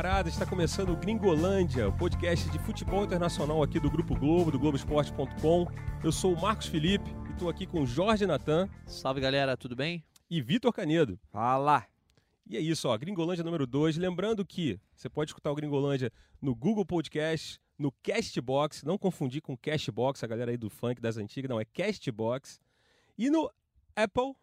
camaradas, está começando o Gringolândia, o podcast de futebol internacional aqui do Grupo Globo, do Globoesporte.com. Eu sou o Marcos Felipe e estou aqui com Jorge Natan. Salve galera, tudo bem? E Vitor Canedo. Fala! E é isso, ó, Gringolândia número 2. Lembrando que você pode escutar o Gringolândia no Google Podcast, no Castbox, não confundir com Cashbox, a galera aí do funk das antigas, não, é Castbox. E no Apple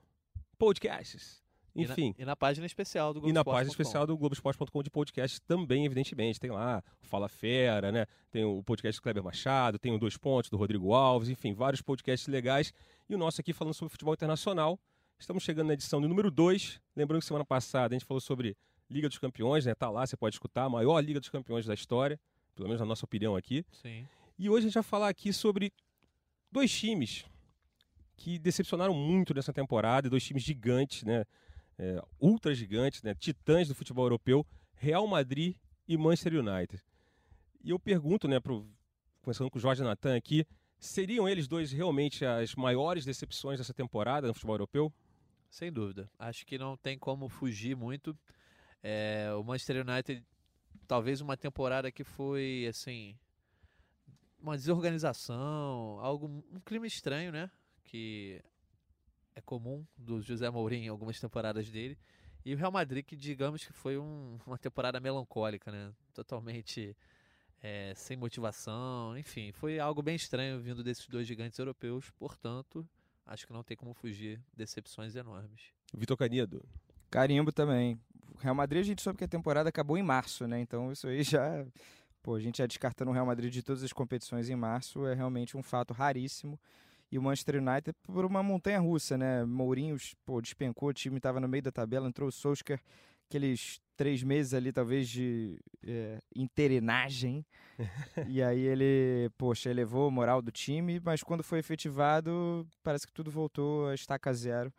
Podcasts. Enfim. E na, e na página especial do Globoesporte.com. E na página especial do Globoesporte.com de podcast também, evidentemente. Tem lá o Fala Fera, né? Tem o podcast do Kleber Machado, tem o Dois Pontos do Rodrigo Alves, enfim, vários podcasts legais. E o nosso aqui falando sobre futebol internacional. Estamos chegando na edição do número 2. Lembrando que semana passada a gente falou sobre Liga dos Campeões, né? Tá lá, você pode escutar, a maior Liga dos Campeões da história, pelo menos na nossa opinião aqui. Sim. E hoje a gente vai falar aqui sobre dois times que decepcionaram muito nessa temporada, dois times gigantes, né? É, ultra gigantes, né, titãs do futebol europeu, Real Madrid e Manchester United. E eu pergunto, né, pro, começando com o Jorge Natan aqui, seriam eles dois realmente as maiores decepções dessa temporada no futebol europeu? Sem dúvida. Acho que não tem como fugir muito. É, o Manchester United, talvez uma temporada que foi assim uma desorganização, algo um clima estranho, né? Que é comum do José Mourinho em algumas temporadas dele. E o Real Madrid, que digamos que foi um, uma temporada melancólica, né? Totalmente é, sem motivação. Enfim, foi algo bem estranho vindo desses dois gigantes europeus. Portanto, acho que não tem como fugir decepções enormes. Vitor Canedo. Carimbo também. O Real Madrid, a gente soube que a temporada acabou em março, né? Então isso aí já. Pô, a gente já descartando o Real Madrid de todas as competições em março é realmente um fato raríssimo e o Manchester United por uma montanha russa, né? Mourinho pô, despencou, o time estava no meio da tabela, entrou o Solskjaer, aqueles três meses ali talvez de é, interinagem, e aí ele, poxa, elevou a moral do time, mas quando foi efetivado, parece que tudo voltou a estaca zero.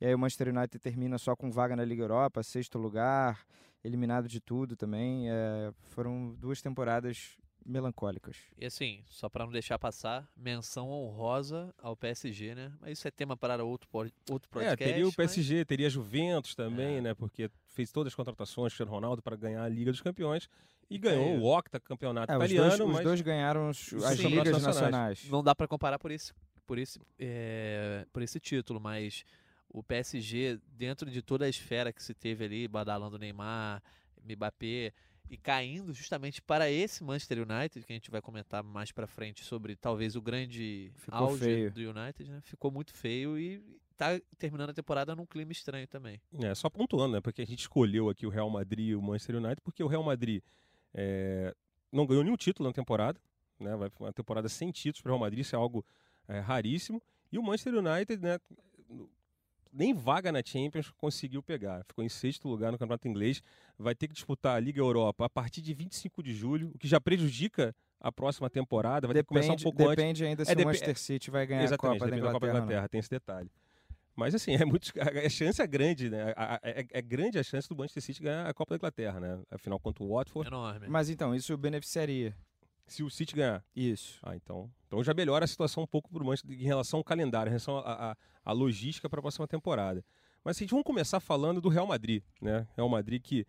E aí o Manchester United termina só com vaga na Liga Europa, sexto lugar, eliminado de tudo também. É, foram duas temporadas melancólicas. E assim, só para não deixar passar, menção honrosa ao PSG, né? Mas isso é tema para outro, outro podcast. É, teria o PSG, mas... teria a Juventus também, é. né? Porque fez todas as contratações, Cristiano Ronaldo, para ganhar a Liga dos Campeões. E ganhou é. o Octa campeonato é, italiano. Os dois, mas... os dois ganharam as Sim, ligas nacionais. nacionais. Não dá para comparar por esse, por, esse, é, por esse título, mas o PSG, dentro de toda a esfera que se teve ali, badalando Neymar, Mbappé, e caindo justamente para esse Manchester United, que a gente vai comentar mais para frente sobre talvez o grande Ficou auge feio. do United, né? Ficou muito feio e tá terminando a temporada num clima estranho também. É, só pontuando, né? Porque a gente escolheu aqui o Real Madrid e o Manchester United, porque o Real Madrid é, não ganhou nenhum título na temporada, né? Vai uma temporada sem títulos para o Real Madrid, isso é algo é, raríssimo. E o Manchester United, né? Nem vaga na Champions conseguiu pegar. Ficou em sexto lugar no Campeonato Inglês. Vai ter que disputar a Liga Europa a partir de 25 de julho, o que já prejudica a próxima temporada. Vai depende, ter que começar um pouco depende antes. Depende ainda se é, o Manchester City vai ganhar a Copa da Inglaterra. Copa da Inglaterra, tem esse detalhe. Mas assim, é muito, a chance é grande, né? É, é, grande a chance do Manchester City ganhar a Copa da Inglaterra, né? Afinal, quanto o Watford. Enorme. Mas então, isso beneficiaria. Se o City ganhar. Isso. Ah, então. Então já melhora a situação um pouco para o Manchester em relação ao calendário, em relação à logística para a próxima temporada. Mas assim, vamos começar falando do Real Madrid, né? Real Madrid que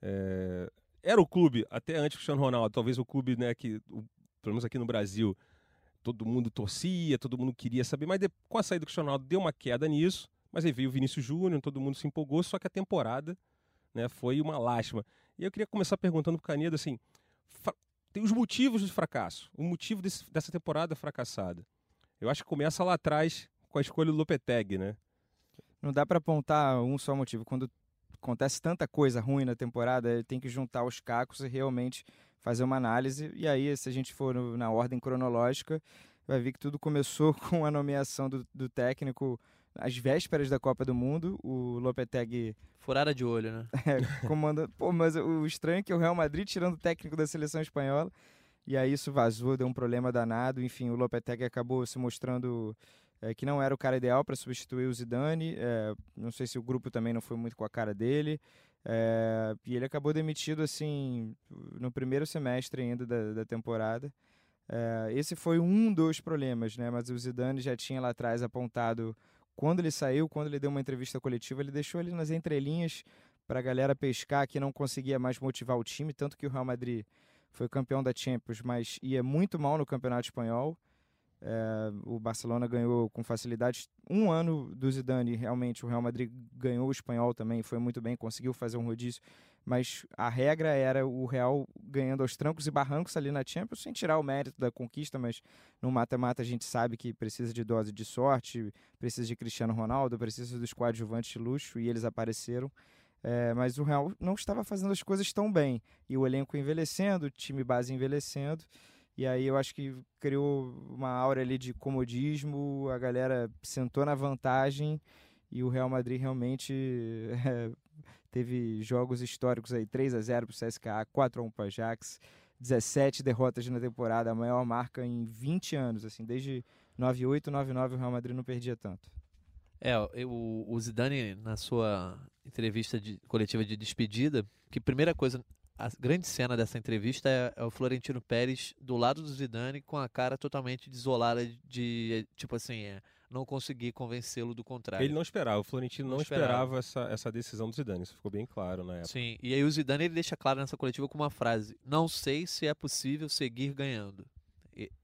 é, era o clube, até antes do Cristiano Ronaldo, talvez o clube, né, que, o, pelo menos aqui no Brasil, todo mundo torcia, todo mundo queria saber, mas de, com a saída do Cristiano Ronaldo deu uma queda nisso, mas aí veio o Vinícius Júnior, todo mundo se empolgou, só que a temporada né, foi uma lástima. E eu queria começar perguntando para o Canedo, assim, tem os motivos do fracasso, o motivo desse, dessa temporada fracassada. Eu acho que começa lá atrás com a escolha do Lopetegui, né? não dá para apontar um só motivo. Quando acontece tanta coisa ruim na temporada, tem que juntar os cacos e realmente fazer uma análise. E aí, se a gente for na ordem cronológica, vai ver que tudo começou com a nomeação do, do técnico às vésperas da Copa do Mundo. O Lopetegui. Furada de olho, né? É, comanda. Pô, mas o estranho é que o Real Madrid tirando o técnico da seleção espanhola. E aí isso vazou, deu um problema danado. Enfim, o Lopetegui acabou se mostrando é, que não era o cara ideal para substituir o Zidane. É, não sei se o grupo também não foi muito com a cara dele. É, e ele acabou demitido assim no primeiro semestre ainda da, da temporada. É, esse foi um dos problemas, né? Mas o Zidane já tinha lá atrás apontado quando ele saiu, quando ele deu uma entrevista coletiva, ele deixou ali nas entrelinhas para a galera pescar que não conseguia mais motivar o time, tanto que o Real Madrid foi campeão da Champions, mas ia muito mal no Campeonato Espanhol. É, o Barcelona ganhou com facilidade. Um ano do Zidane, realmente, o Real Madrid ganhou o espanhol também, foi muito bem, conseguiu fazer um rodízio. Mas a regra era o Real ganhando aos trancos e barrancos ali na Champions, sem tirar o mérito da conquista, mas no mata-mata a gente sabe que precisa de dose de sorte, precisa de Cristiano Ronaldo, precisa dos coadjuvantes de luxo, e eles apareceram. É, mas o Real não estava fazendo as coisas tão bem. E o elenco envelhecendo, o time base envelhecendo. E aí eu acho que criou uma aura ali de comodismo, a galera sentou na vantagem e o Real Madrid realmente é, teve jogos históricos aí, 3 a 0 para o CSKA, 4 a 1 para o Ajax, 17 derrotas na temporada, a maior marca em 20 anos, assim, desde 98, 99 o Real Madrid não perdia tanto. É, o, o Zidane na sua entrevista de, coletiva de despedida, que primeira coisa a grande cena dessa entrevista é, é, o Florentino Pérez do lado do Zidane com a cara totalmente desolada de, tipo assim, é, não conseguir convencê-lo do contrário. Ele não esperava, o Florentino não, não esperava, esperava, essa, essa decisão do Zidane, isso ficou bem claro na época. Sim, e aí o Zidane ele deixa claro nessa coletiva com uma frase: "Não sei se é possível seguir ganhando".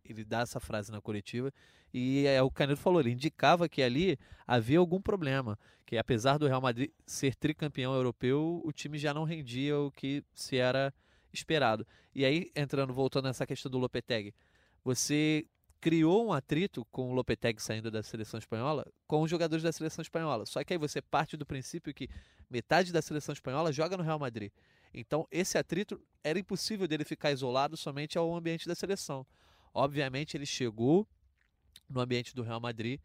Ele dá essa frase na coletiva e é o Canedo falou, ele indicava que ali havia algum problema, que apesar do Real Madrid ser tricampeão europeu, o time já não rendia o que se era esperado. E aí, entrando, voltando nessa questão do Lopetegui, você criou um atrito com o Lopetegui saindo da seleção espanhola com os jogadores da seleção espanhola. Só que aí você parte do princípio que metade da seleção espanhola joga no Real Madrid. Então, esse atrito era impossível dele ficar isolado somente ao ambiente da seleção. Obviamente, ele chegou no ambiente do Real Madrid.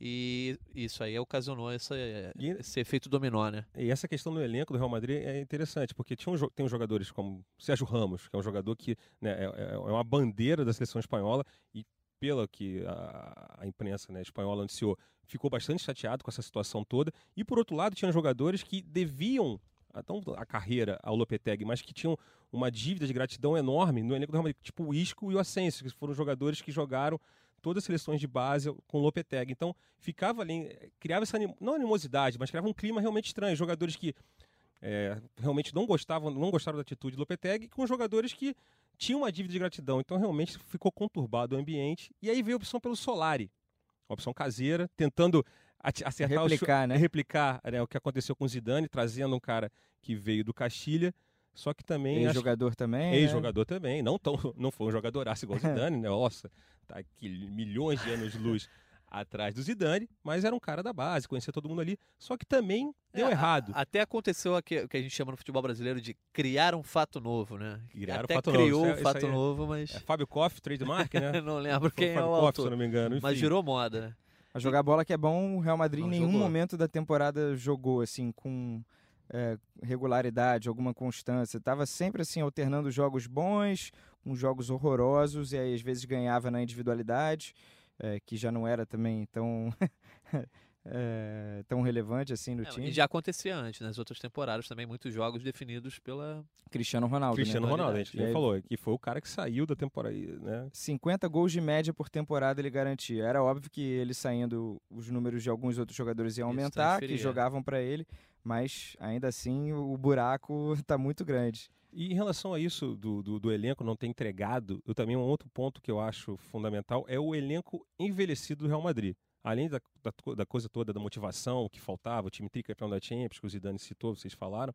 E isso aí ocasionou essa, e, esse efeito dominó, né? E essa questão do elenco do Real Madrid é interessante, porque tinha um, tem uns jogadores como Sérgio Ramos, que é um jogador que né, é, é, é uma bandeira da seleção espanhola e pela que a, a imprensa né, espanhola anunciou, ficou bastante chateado com essa situação toda. E por outro lado, tinha jogadores que deviam então, a carreira ao Lopetegui, mas que tinham uma dívida de gratidão enorme no elenco do Real Madrid, tipo o Isco e o Asensio, que foram jogadores que jogaram todas as seleções de base com o Lopetegui. Então, ficava ali, criava essa, não animosidade, mas criava um clima realmente estranho. Jogadores que é, realmente não gostavam, não gostaram da atitude do Lopetegui, com jogadores que tinham uma dívida de gratidão. Então, realmente ficou conturbado o ambiente. E aí veio a opção pelo Solari, uma opção caseira, tentando acertar replicar, o, né? replicar né, o que aconteceu com o Zidane, trazendo um cara que veio do Castilha. Só que também. Ex-jogador também. Ex-jogador né? também. Não, tão, não foi um jogador igual o Zidane, né? Nossa, tá aqui milhões de anos de luz atrás do Zidane, mas era um cara da base, conhecia todo mundo ali. Só que também deu é, errado. até aconteceu o que, que, a gente chama no futebol brasileiro de criar um fato novo, né? Criar até um fato criou novo. um fato é, novo, mas. É Fábio Koff, trademark, né? não lembro Foi quem Fábio é o Koff, autor. se não me engano. Enfim. Mas virou moda, né? A jogar bola que é bom, o Real Madrid Não em nenhum jogou. momento da temporada jogou assim com é, regularidade, alguma constância. Tava sempre assim alternando jogos bons com jogos horrorosos e aí às vezes ganhava na individualidade, é, que já não era também tão é, tão relevante assim no É, time. e já acontecia antes, nas outras temporadas também, muitos jogos definidos pela. Cristiano Ronaldo, Cristiano né? Ronaldo, a gente aí- já falou, que foi o cara que saiu da temporada, né? 50 gols de média por temporada ele garantia. Era óbvio que ele saindo, os números de alguns outros jogadores iam Isso aumentar, que jogavam para ele, mas ainda assim o buraco tá muito grande. E em relação a isso do, do, do elenco não ter entregado, eu também um outro ponto que eu acho fundamental é o elenco envelhecido do Real Madrid. Além da, da, da coisa toda da motivação que faltava, o time tricampeão da Champions, que o Zidane citou, vocês falaram,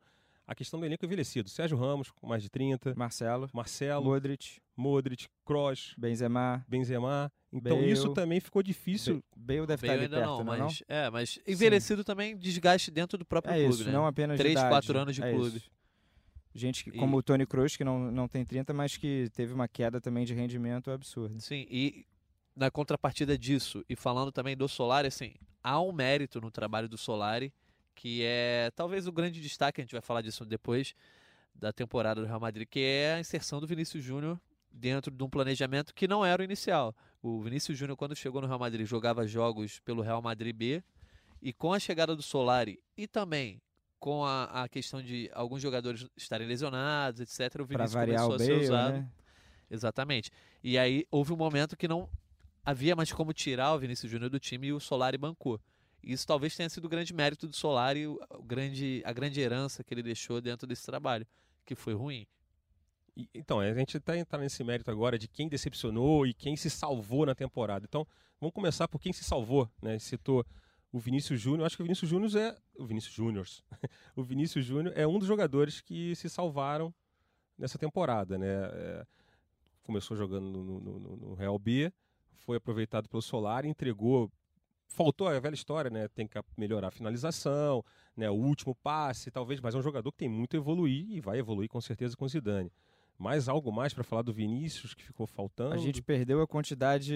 a questão do elenco envelhecido. Sérgio Ramos, com mais de 30, Marcelo, Marcelo, Modric, Modric, Kroos, Benzema, Benzema. Então Bale. isso também ficou difícil. Bale deve Bale estar ali ainda perto, não, não, é mas. É, mas envelhecido também desgaste dentro do próprio É clube, isso, né? não apenas de Três, idade. quatro anos de É clube. isso. Gente que, E- como o Tony Kroos, que não, não tem 30, mas que teve uma queda também de rendimento absurda. Sim, e na contrapartida disso, e falando também do Solari, assim, há um mérito no trabalho do Solari, que é talvez o grande destaque, a gente vai falar disso depois da temporada do Real Madrid, que é a inserção do Vinícius Júnior dentro de um planejamento que não era o inicial. O Vinícius Júnior, quando chegou no Real Madrid, jogava jogos pelo Real Madrid B, e com a chegada do Solari e também com a, a questão de alguns jogadores estarem lesionados, etc., o Vinícius começou a ser usado. né? Exatamente. E aí houve um momento que não havia mais como tirar o Vinícius Júnior do time e o Solari bancou. Isso talvez tenha sido o grande mérito do Solari, o grande, a grande herança que ele deixou dentro desse trabalho, que foi ruim. Então, a gente está entrando nesse mérito agora de quem decepcionou e quem se salvou na temporada. Então, vamos começar por quem se salvou, né? Citou o Vinícius Júnior. Acho que o Vinícius Júnior é. O Vinícius Júnior. o Vinícius Júnior é um dos jogadores que se salvaram nessa temporada, né? É, começou jogando no, no, no, Real B, foi aproveitado pelo Solar, entregou. Faltou a velha história, né? Tem que melhorar a finalização, né? O último passe, talvez, mas é um jogador que tem muito a evoluir e vai evoluir com certeza com o Zidane. Mais algo mais para falar do Vinícius que ficou faltando? A gente perdeu a quantidade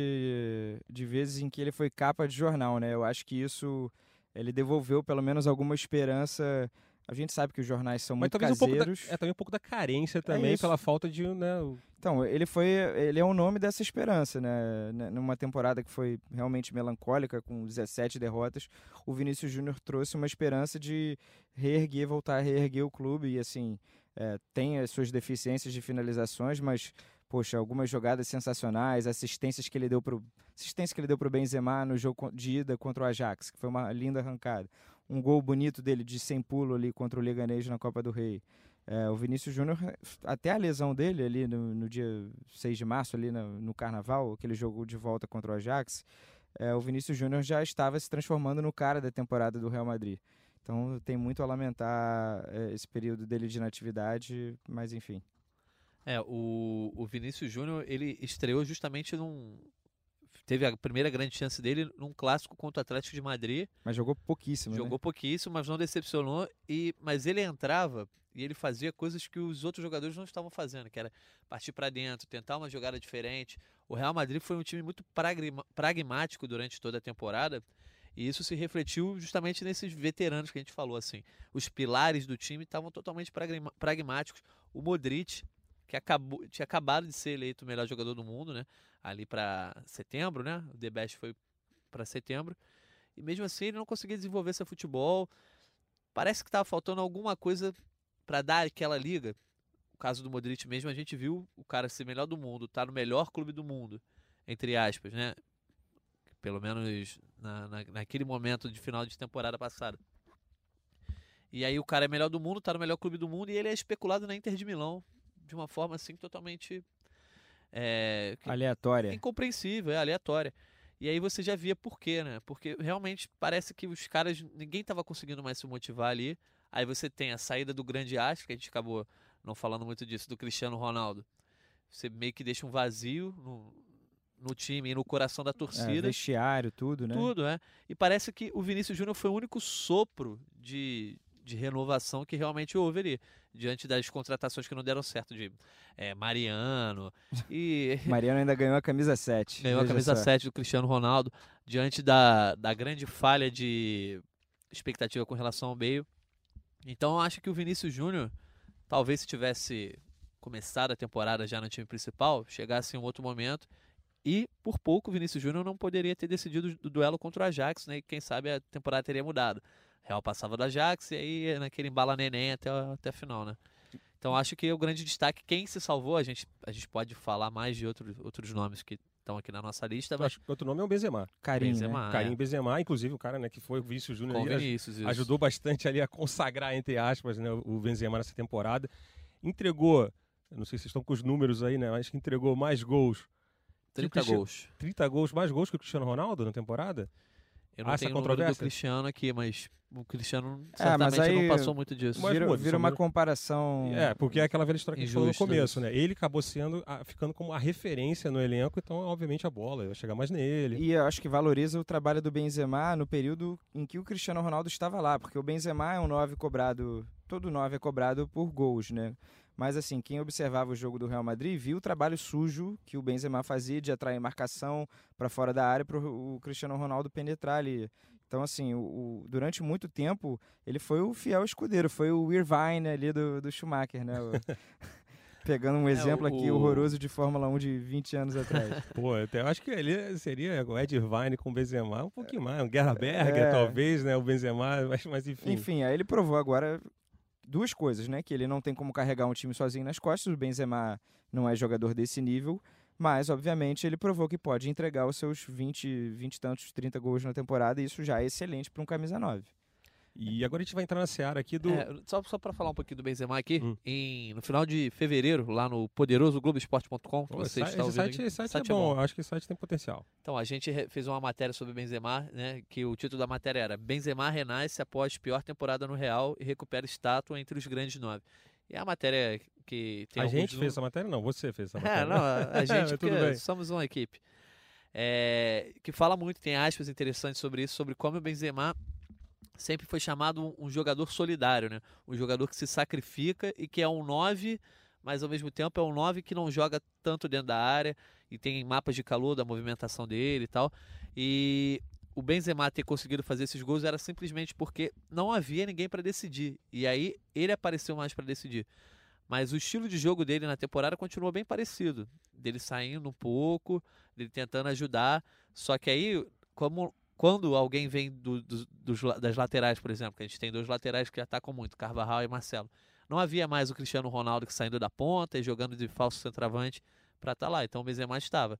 de vezes em que ele foi capa de jornal, né? Eu acho que isso ele devolveu pelo menos alguma esperança. A gente sabe que os jornais são Mas muito talvez caseiros. Um da, é também um pouco da carência também é pela falta de, né? Então, ele foi, ele é o nome dessa esperança, né? Numa temporada que foi realmente melancólica, com 17 derrotas, o Vinícius Júnior trouxe uma esperança de reerguer, voltar a reerguer o clube e assim, é, tem as suas deficiências de finalizações, mas poxa, algumas jogadas sensacionais, assistências que ele deu pro assistência que ele deu pro Benzema no jogo de ida contra o Ajax, que foi uma linda arrancada. Um gol bonito dele de sem pulo ali contra o Leganês na Copa do Rei. É, o Vinícius Júnior, até a lesão dele ali no, no dia 6 de março, ali no, no, Carnaval, aquele jogo de volta contra o Ajax, é, o Vinícius Júnior já estava se transformando no cara da temporada do Real Madrid. Então tem muito a lamentar é, esse período dele de inatividade, mas enfim. É, o, o Vinícius Júnior, ele estreou justamente num. Teve a primeira grande chance dele num clássico contra o Atlético de Madrid. Mas jogou pouquíssimo. Jogou né? pouquíssimo, mas não decepcionou. E, mas ele entrava e ele fazia coisas que os outros jogadores não estavam fazendo, que era partir para dentro, tentar uma jogada diferente. O Real Madrid foi um time muito pragmático durante toda a temporada e isso se refletiu justamente nesses veteranos que a gente falou assim. Os pilares do time estavam totalmente pragmáticos. O Modric, que acabou, tinha acabado de ser eleito o melhor jogador do mundo, né? Ali para setembro, né? O The Best foi para setembro. E mesmo assim ele não conseguia desenvolver seu futebol. Parece que estava faltando alguma coisa para dar aquela liga. O caso do Modric mesmo, a gente viu o cara ser melhor do mundo, tá no melhor clube do mundo, entre aspas, né? Pelo menos na, na, naquele momento de final de temporada passada. E aí o cara é melhor do mundo, tá no melhor clube do mundo e ele é especulado na Inter de Milão de uma forma assim totalmente é, aleatória. Incompreensível, é aleatória. E aí você já via por quê, né? Porque realmente parece que os caras, ninguém estava conseguindo mais se motivar ali. Aí você tem a saída do grande astro, que a gente acabou não falando muito disso, do Cristiano Ronaldo. Você meio que deixa um vazio no, no time e no coração da é, torcida. É, vestiário, tudo, né? Tudo, é. E parece que o Vinícius Júnior foi o único sopro de, de renovação que realmente houve ali, diante das contratações que não deram certo de é, Mariano e... Mariano ainda ganhou a camisa 7. Ganhou a camisa só. 7 do Cristiano Ronaldo, diante da, da grande falha de expectativa com relação ao meio. Então eu acho que o Vinícius Júnior, talvez se tivesse começado a temporada já no time principal, chegasse em um outro momento e por pouco o Vinícius Júnior não poderia ter decidido o duelo contra o Ajax, né? E quem sabe a temporada teria mudado. Real passava do Ajax e aí naquele embala neném até, até a final, né? Então acho que o grande destaque, quem se salvou, a gente, a gente pode falar mais de outro, outros nomes que estão aqui na nossa lista. Mas... Acho que outro nome é o Benzema. Carinho, Benzema, né? Carinho é. Benzema, inclusive o cara né, que foi o Vinícius Júnior ajudou bastante ali a consagrar, entre aspas, né, o Benzema nessa temporada. Entregou, não sei se vocês estão com os números aí, né? Mas que entregou mais gols 30 gols. 30 gols, mais gols que o Cristiano Ronaldo na temporada? Eu não ah, tenho o número do Cristiano aqui, mas o Cristiano é, certamente é, não passou muito disso. Mas, vira, vira uma comparação... É, porque é aquela velha história que a gente falou no começo, né? Ele acabou sendo, ficando como a referência no elenco, então obviamente a bola vai chegar mais nele. E eu acho que valoriza o trabalho do Benzema no período em que o Cristiano Ronaldo estava lá, porque o Benzema é um 9 cobrado, todo 9 é cobrado por gols, né? Mas assim, quem observava o jogo do Real Madrid viu o trabalho sujo que o Benzema fazia de atrair marcação para fora da área para o Cristiano Ronaldo penetrar ali. Então, assim, o, o, durante muito tempo, ele foi o fiel escudeiro, foi o Irvine ali do, do Schumacher, né? Pegando um é, exemplo é, o, aqui horroroso de Fórmula 1 de 20 anos atrás. Pô, eu acho que ele seria o Ed Irvine com o Benzema um pouquinho mais, um Guerra Berger, é, talvez, né? O Benzema, mas, mas enfim. Enfim, aí ele provou agora duas coisas, né? Que ele não tem como carregar um time sozinho nas costas. O Benzema não é jogador desse nível, Mas, obviamente, ele provou que pode entregar os seus 20, 20 e tantos, 30 gols na temporada, e isso já é excelente para um camisa 9. E agora a gente vai entrar na seara aqui do. É, só só para falar um pouquinho do Benzema aqui, Hum. em, no final de fevereiro, lá no poderoso Globoesporte.com, que Pô, você está ouvindo site, esse site, Site é bom, acho que esse site tem potencial. Então, a gente fez uma matéria sobre Benzema, né, que o título da matéria era Benzema renasce após pior temporada no Real e recupera estátua entre os grandes nove. E a matéria que tem a gente fez nu- essa matéria? Não, você fez essa É, matéria. não, a, a gente, Tudo porque bem. somos uma equipe. É, que fala muito, tem aspas interessantes sobre isso, sobre como o Benzema sempre foi chamado um, jogador solidário, né? Um jogador que se sacrifica e que é um 9, mas ao mesmo tempo é um 9 que não joga tanto dentro da área e tem mapas de calor da movimentação dele e tal. E o Benzema ter conseguido fazer esses gols era simplesmente porque não havia ninguém para decidir. E aí ele apareceu mais para decidir. Mas o estilo de jogo dele na temporada continuou bem parecido. Dele saindo um pouco, dele tentando ajudar. Só que aí, como quando alguém vem do- do- dos das laterais, por exemplo, que a gente tem dois laterais que atacam muito, Carvajal e Marcelo. Não havia mais o Cristiano Ronaldo que saindo da ponta e jogando de falso centroavante para estar lá. Então o Benzema estava.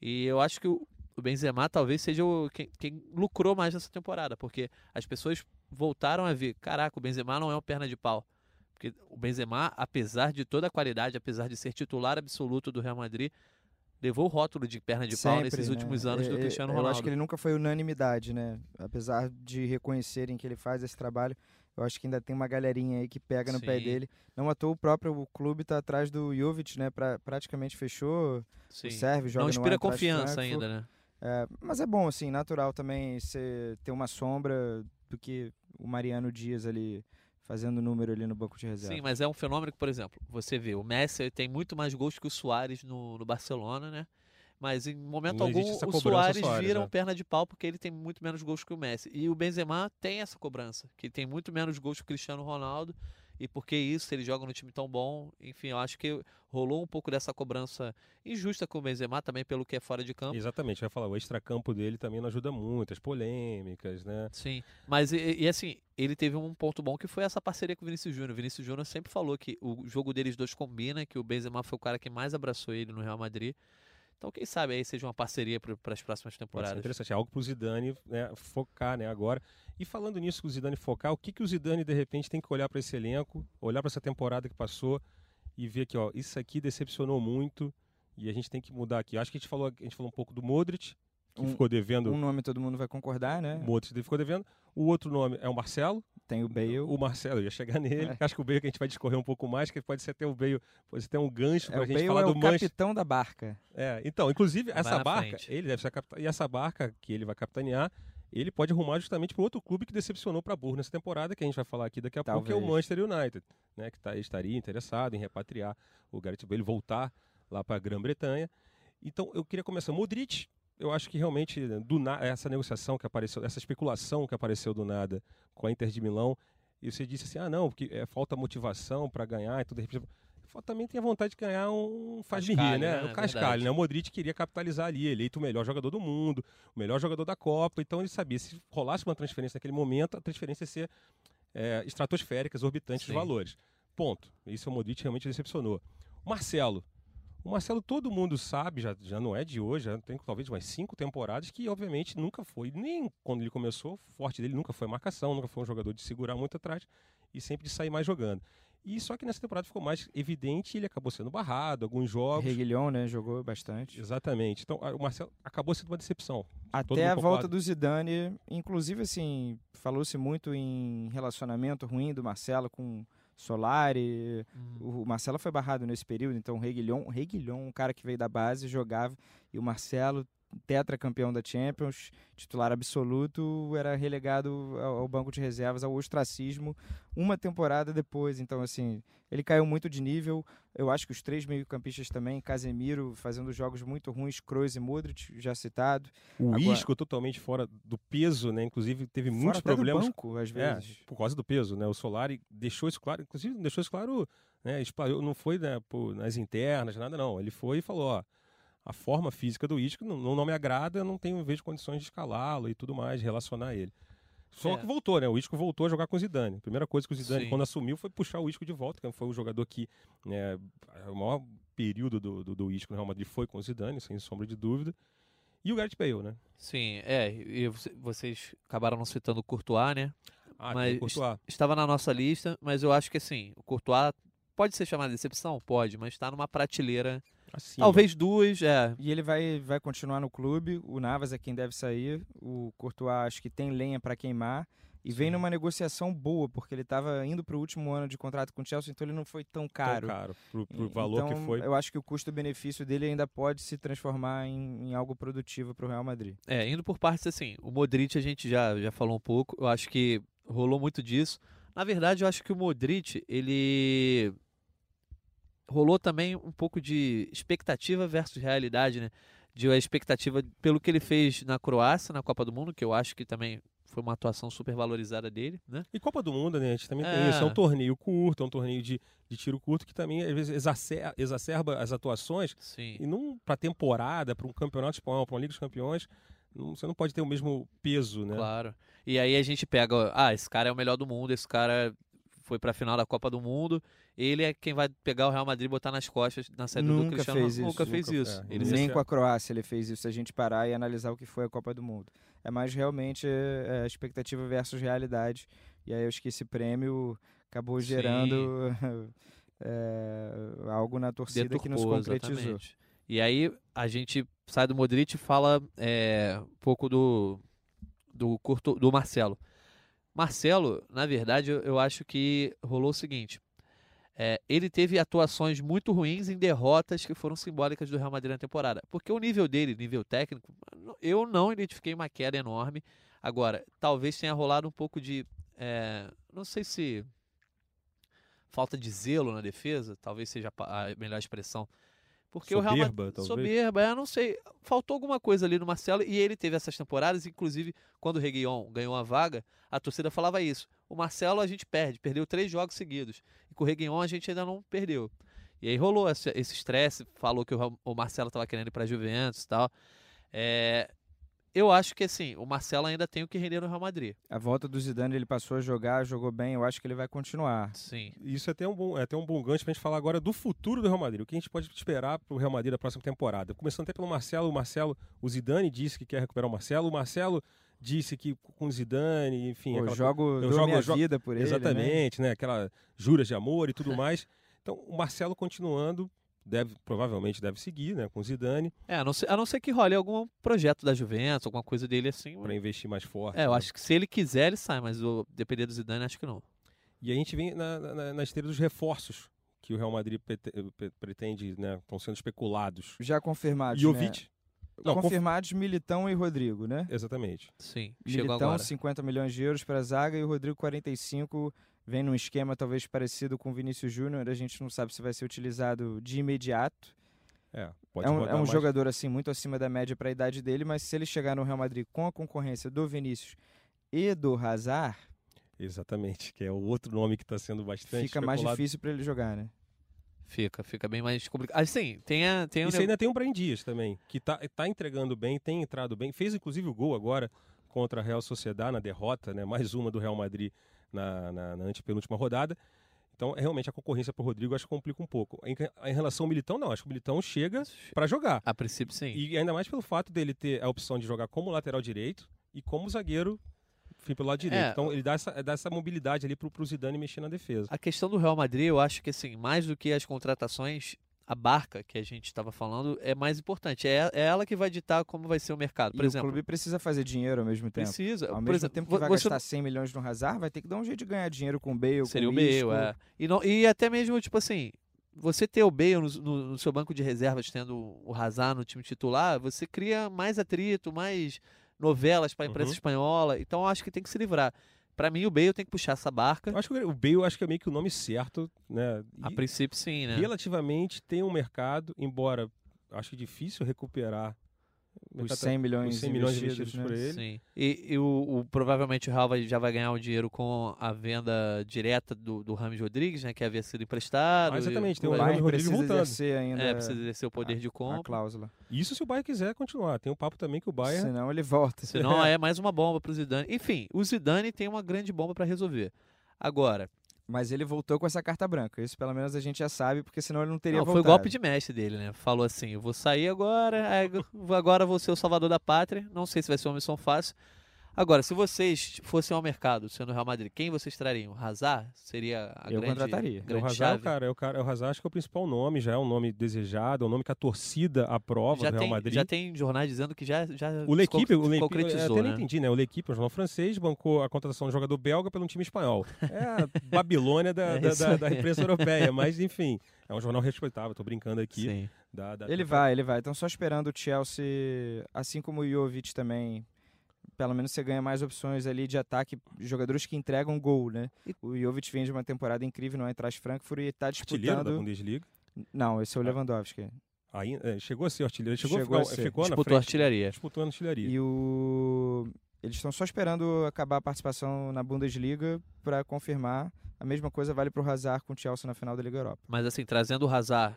E eu acho que o, o Benzema talvez seja o, quem, quem lucrou mais nessa temporada, porque as pessoas voltaram a ver, caraca, o Benzema não é um perna de pau. Porque o Benzema, apesar de toda a qualidade, apesar de ser titular absoluto do Real Madrid, levou o rótulo de perna de pau Sempre, nesses né? últimos anos do É, é, Cristiano Eu Ronaldo. acho que ele nunca foi unanimidade, né? Apesar de reconhecerem que ele faz esse trabalho, eu acho que ainda tem uma galerinha aí que pega no pé Sim. dele. Não à toa o próprio clube tá atrás do Jovic, né? Pra, praticamente fechou. Sim. O Sérvio joga Não no inspira Eintracht confiança Frankfurt. ainda, né? É, mas é bom, assim, natural também você ter uma sombra do que o Mariano Dias ali fazendo número ali no banco de reserva. Sim, mas é um fenômeno que, por exemplo, você vê, o Messi tem muito mais gols que o Soares no, no Barcelona, né? Mas em momento Não algum o Soares, Soares, vira né? um perna de pau porque ele tem muito menos gols que o Messi. E o Benzema tem essa cobrança, que tem muito menos gols que o Cristiano Ronaldo. E por que isso? Ele joga no time tão bom. Enfim, eu acho que rolou um pouco dessa cobrança injusta com o Benzema também pelo que é fora de campo. Exatamente, vai falar, o extracampo dele também não ajuda muito, as polêmicas, né? Sim, mas e, e assim, ele teve um ponto bom que foi essa parceria com o Vinícius Júnior. O Vinícius Júnior sempre falou que o jogo deles dois combina, que o Benzema foi o cara que mais abraçou ele no Real Madrid. Então, quem sabe aí seja uma parceria para as próximas temporadas. interessante, é algo pro Zidane né, focar, né, agora. E falando nisso, que o Zidane focar, o que, que o Zidane, de repente, tem que olhar para esse elenco, olhar para essa temporada que passou e ver que, ó, isso aqui decepcionou muito e a gente tem que mudar aqui. Acho que a gente falou, a gente falou um pouco do Modric, que Um- ficou devendo, Um nome todo mundo vai concordar, né? o Modric ficou devendo. O outro nome é o Marcelo, Tem o Bale. o Marcelo, eu ia chegar nele. É. Acho que o Bale que a gente vai discorrer um pouco mais, que pode ser até o Bale, pode ser até um gancho É, pra o gente Bale falar é do o Manchester. capitão da barca. É, então, inclusive, Vai essa barca, frente. ele deve ser capitão. E essa barca que ele vai capitanear, ele pode arrumar justamente para outro clube que decepcionou para burro nessa temporada, que a gente vai falar aqui daqui a pouco, que é o Talvez. Manchester United, né? Que tá, estaria interessado em repatriar o Gareth Bale, voltar lá para a Grã-Bretanha. Então, eu queria começar. Modric, eu acho que realmente, do essa negociação que apareceu, essa especulação que apareceu do nada com a Inter de Milão, e você disse assim: ah, não, porque é, falta motivação para ganhar e tudo. de Também tem a vontade de ganhar um faz me rir, Cascalho, né? O Cascalho, Verdade. né? O Modric queria capitalizar ali, eleito o melhor jogador do mundo, o melhor jogador da Copa. Então ele sabia, se rolasse uma transferência naquele momento, a transferência ia ser é, estratosférica, exorbitante Sim. os valores. Ponto. Isso o Modric realmente decepcionou. Marcelo. O Marcelo, todo mundo sabe, já, já não é de hoje, já tem talvez umas cinco temporadas, que obviamente nunca foi, nem quando ele começou, forte dele nunca foi marcação, nunca foi um jogador de segurar muito atrás e sempre de sair mais jogando. E só que nessa temporada ficou mais evidente ele acabou sendo barrado, alguns jogos. Reguilhon, né? Jogou bastante. Exatamente. Então o Marcelo acabou sendo uma decepção. Até a volta do Zidane, inclusive assim, falou-se muito em relacionamento ruim do Marcelo com Solari. Hum. O Marcelo foi barrado nesse período, então o Reguilhon, o Reguilhon, um cara que veio da base, jogava, e o Marcelo, tetracampeão da Champions, titular absoluto, era relegado ao banco de reservas, ao ostracismo, uma temporada depois. Então, assim, ele caiu muito de nível. Eu acho que os três meio-campistas também, Casemiro fazendo jogos muito ruins, Kroos e Modric, já citado. O Agora- Isco totalmente fora do peso, né? Inclusive teve muitos problemas banco, às É, vezes. por causa do peso, né? O Solari deixou isso claro, inclusive deixou isso claro, né? Espalhou, não foi né, por- nas internas, nada não. Ele foi e falou, ó, a forma física do Isco não, não me agrada, eu não tenho vejo condições de escalá-lo e tudo mais, relacionar ele. Só É. que voltou, né? O Isco voltou a jogar com o Zidane. A primeira coisa que o Zidane, Sim. quando assumiu, foi puxar o Isco de volta, que foi o jogador que, né, é o maior período do, do, do Isco no Real Madrid foi com o Zidane, sem sombra de dúvida. E o Gareth Bale, né? Sim, é, e você- vocês acabaram não citando o Courtois, né? Ah, Mas Courtois. Estava na nossa lista, mas eu acho que assim, o Courtois pode ser chamado de decepção? Pode, mas está numa prateleira. Assim, Talvez duas, é. E ele vai, vai continuar no clube. O Navas é quem deve sair. O Courtois acho que tem lenha para queimar. E vem Sim. numa negociação boa, porque ele estava indo para o último ano de contrato com o Chelsea, então ele não foi tão caro. Tão caro. Pro, pro valor então, que foi. Eu acho que o custo-benefício dele ainda pode se transformar em, em algo produtivo para o Real Madrid. É, indo por partes assim, o Modric a gente já, já falou um pouco, eu acho que rolou muito disso. Na verdade, eu acho que o Modric, ele rolou também um pouco de expectativa versus realidade, né? De a expectativa pelo que ele fez na Croácia, na Copa do Mundo, que eu acho que também foi uma atuação super valorizada dele, né? E Copa do Mundo, né? A gente também tem É. isso. É um torneio curto, é um torneio de, de tiro curto que também, às vezes, exacer- exacerba as atuações. Sim. E não para temporada, para um campeonato espanhol, para uma Liga dos Campeões, não- você não pode ter o mesmo peso, né? Claro. E aí a gente pega, ah, esse cara é o melhor do mundo, esse cara foi pra final da Copa do Mundo, ele é quem vai pegar o Real Madrid e botar nas costas na saída do Nunca Cristiano fez. Nunca isso. fez Nunca- isso. é, Ele Nem com a Croácia ele fez isso, se a gente parar e analisar o que foi a Copa do Mundo. É mais realmente é, expectativa versus realidade. E aí eu acho que esse prêmio acabou gerando é, algo na torcida que nos deturpou, concretizou. exatamente. E aí a gente sai do Modric e fala é, um pouco do do, Courto- do Marcelo. Marcelo, na verdade, eu, acho que rolou o seguinte. é, ele teve atuações muito ruins em derrotas que foram simbólicas do Real Madrid na temporada. Porque o nível dele, nível técnico, eu não identifiquei uma queda enorme. Agora, talvez tenha rolado um pouco de. é, não sei se. Falta de zelo na defesa, talvez seja a melhor expressão. Porque o Real Soberba, Madrid, talvez? soberba, eu não sei. Faltou alguma coisa ali no Marcelo e ele teve essas temporadas, inclusive quando o Reguilhon ganhou a vaga, a torcida falava isso. O Marcelo a gente perde, perdeu três jogos seguidos. E com o Reguilhon a gente ainda não perdeu. E aí rolou esse esse estresse, falou que o, o Marcelo estava querendo ir para Juventus e tal. É, eu acho que assim, o Marcelo ainda tem o que render no Real Madrid. A volta do Zidane, ele passou a jogar, jogou bem, eu acho que ele vai continuar. Sim. Isso é até um bom, é até um bom gancho pra gente falar agora do futuro do Real Madrid. O que a gente pode esperar pro Real Madrid da próxima temporada. Começando até pelo Marcelo. O Marcelo, o Zidane disse que quer recuperar o Marcelo. O Marcelo disse que com o Zidane, enfim. Aquela jogo, eu jogo- minha eu jogo- vida por ele, né? Exatamente, né? Aquela juras de amor e tudo mais. Então, o Marcelo continuando, deve, provavelmente deve seguir, né? Com o Zidane, É, a não ser, a não ser que role algum projeto da Juventus, alguma coisa dele assim. para investir mais forte. É, eu né? acho que se ele quiser, ele sai, mas o, depender do Zidane, acho que não. E a gente vem na, na, na esteira dos reforços que o Real Madrid pre- pretende, né? Estão sendo especulados. Já confirmados, Jovic. né? Não, conf- Confirmados Militão e Rodrigo, né? Exatamente. Sim, chegou Militão, agora. 50 milhões de euros para a zaga e o Rodrigo 45 vem num esquema talvez parecido com o Vinícius Júnior. A gente não sabe se vai ser utilizado de imediato. É, pode é um, é um mais. jogador assim muito acima da média para a idade dele, mas se ele chegar no Real Madrid com a concorrência do Vinícius e do Hazard, Exatamente, que é o outro nome que está sendo bastante fica mais especulado. difícil para ele jogar, né? Fica, fica bem mais complicado. Assim, tem a. Tem E o você ainda tem o Brian Dias também, que tá, tá entregando bem, tem entrado bem, fez inclusive o gol agora contra a Real Sociedad na derrota, né? Mais uma do Real Madrid na, na, na antepenúltima rodada. Então, é, realmente, a concorrência para o Rodrigo acho que complica um pouco. Em, em relação ao Militão, não. Acho que o Militão chega para jogar. A princípio, sim. E ainda mais pelo fato dele ter a opção de jogar como lateral direito e como zagueiro, enfim, pelo lado direito. É. Então, ele dá essa, dá essa mobilidade ali pro, pro Zidane mexer na defesa. A questão do Real Madrid, eu acho que assim, mais do que as contratações, a barca que a gente estava falando é mais importante. É, é ela que vai ditar como vai ser o mercado. Por e exemplo, o clube precisa fazer dinheiro ao mesmo tempo. precisa. Ao mesmo exemplo, tempo que vai você gastar 100 milhões no Hazard, vai ter que dar um jeito de ganhar dinheiro com o Bale, Seria com o o Bale, Isco. é. E, não, e até mesmo, tipo assim, você ter o Bale no, no- no seu banco de reservas, tendo o Hazard no time titular, você cria mais atrito, mais novelas para a imprensa Uhum. espanhola. Então eu acho que tem que se livrar. Para mim, o Bale tem que puxar essa barca. Eu acho que o Bale acho que é meio que o nome certo, né? A E- princípio, sim, né? relativamente tem um mercado, embora acho difícil recuperar Os mercado 100 milhões, os 100 milhões investidos, investidos por né? ele. Sim. E, e o, o- provavelmente o Real vai- já vai ganhar o dinheiro com a venda direta do, do Rames Rodrigues, né? Que havia sido emprestado. Ah, exatamente, e- tem O o Bayern Rodrigues voltando. exercer ainda É, precisa exercer o poder de a compra. cláusula. Isso se o Bayern quiser continuar. Tem um papo também que o Bayern Senão ele volta. Senão é mais uma bomba pro Zidane. Enfim, o Zidane tem uma grande bomba para resolver. Agora, Mas ele voltou com essa carta branca. Isso pelo menos a gente já sabe, porque senão ele não teria Não, foi voltado. o golpe de mestre dele, né? Falou assim: eu vou sair agora, eu- agora vou ser o salvador da pátria. Não sei se vai ser uma missão fácil. Agora, se vocês fossem ao mercado, sendo o Real Madrid, quem vocês trariam? Hazard? Seria a Eu grande, contrataria. O grande Hazard, chave? cara, é o cara, é o Hazard acho que é o principal nome, já é um nome desejado, é um nome que a torcida aprova já, do Real tem, Madrid. já tem jornais dizendo que já, já O L'Equipe, o L'Equipe, eu concretizou, até né? nem entendi, né? O L'Equipe, um jornal francês, bancou a contratação de um jogador belga pelo time espanhol. É a Babilônia da, É da, da- da imprensa europeia, mas enfim, é um jornal respeitável, tô brincando aqui. Sim. Da, da- Ele da- vai, ele vai. Estão só esperando o Chelsea, assim como o Jovic também. Pelo menos você ganha mais opções ali de ataque, jogadores que entregam gol, né? E- O Jovic vem de uma temporada incrível no Eintracht Frankfurt e está Artilheiro da disputando... Bundesliga. Não, esse é o Ah. Lewandowski. Aí, é, chegou a ser artilheiro, chegou, Chegou a a ficar, ser. ficou na Disputou frente, artilharia. disputou na artilharia. E o... Eles estão só esperando acabar a participação na Bundesliga para confirmar. A mesma coisa vale para o Hazard com o Chelsea na final da Liga Europa. Mas assim, trazendo o Hazard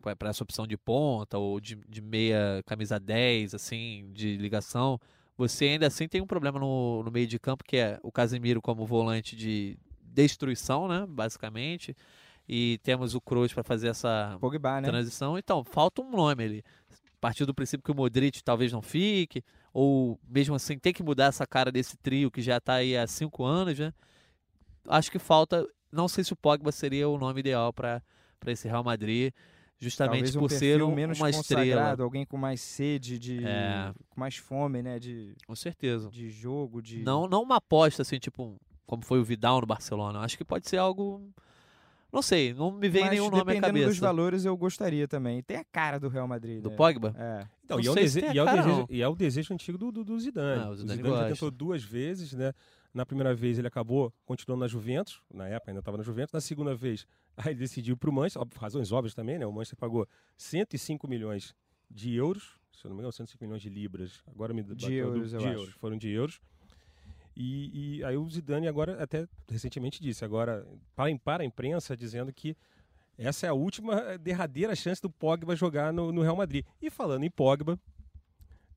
para essa opção de ponta ou de, de meia camisa 10, assim, de ligação, você ainda assim tem um problema no, no meio de campo, que é o Casemiro como volante de destruição, né, basicamente, e temos o Kroos para fazer essa Pogba, né? transição. Então, falta um nome ali. A partir do princípio que o Modric talvez não fique, ou mesmo assim tem que mudar essa cara desse trio que já está aí há cinco anos, né? Acho que falta. Não sei se o Pogba seria o nome ideal para esse Real Madrid, justamente Talvez um por ser perfil um- menos uma estrela. consagrado, alguém com mais sede, de, É. com mais fome, né? De, Com certeza. de jogo, de... Não, não uma aposta assim, tipo, um- como foi o Vidal no Barcelona. Acho que pode ser algo. Não sei, não me vem Mas nenhum nome à dependendo cabeça. dos valores, eu gostaria também. Tem a cara do Real Madrid, Do né? Pogba? É. Então, e, é o dese- e é o desejo, e é o desejo antigo do, do, do Zidane. Ah, o o Zidane Zidane, já tentou duas vezes, né? Na primeira vez ele acabou continuando na Juventus, na época ainda estava na Juventus. Na segunda vez, aí ele decidiu para o Manchester, razões óbvias também, né? O Manchester pagou 105 milhões de euros, se eu não me engano, 105 milhões de libras. Agora me bateu euros, do, eu de acho. euros, foram de euros. E, e aí o Zidane agora até recentemente disse, agora para, para a imprensa dizendo que essa é a última eh, derradeira chance do Pogba jogar no, no Real Madrid. E falando em Pogba,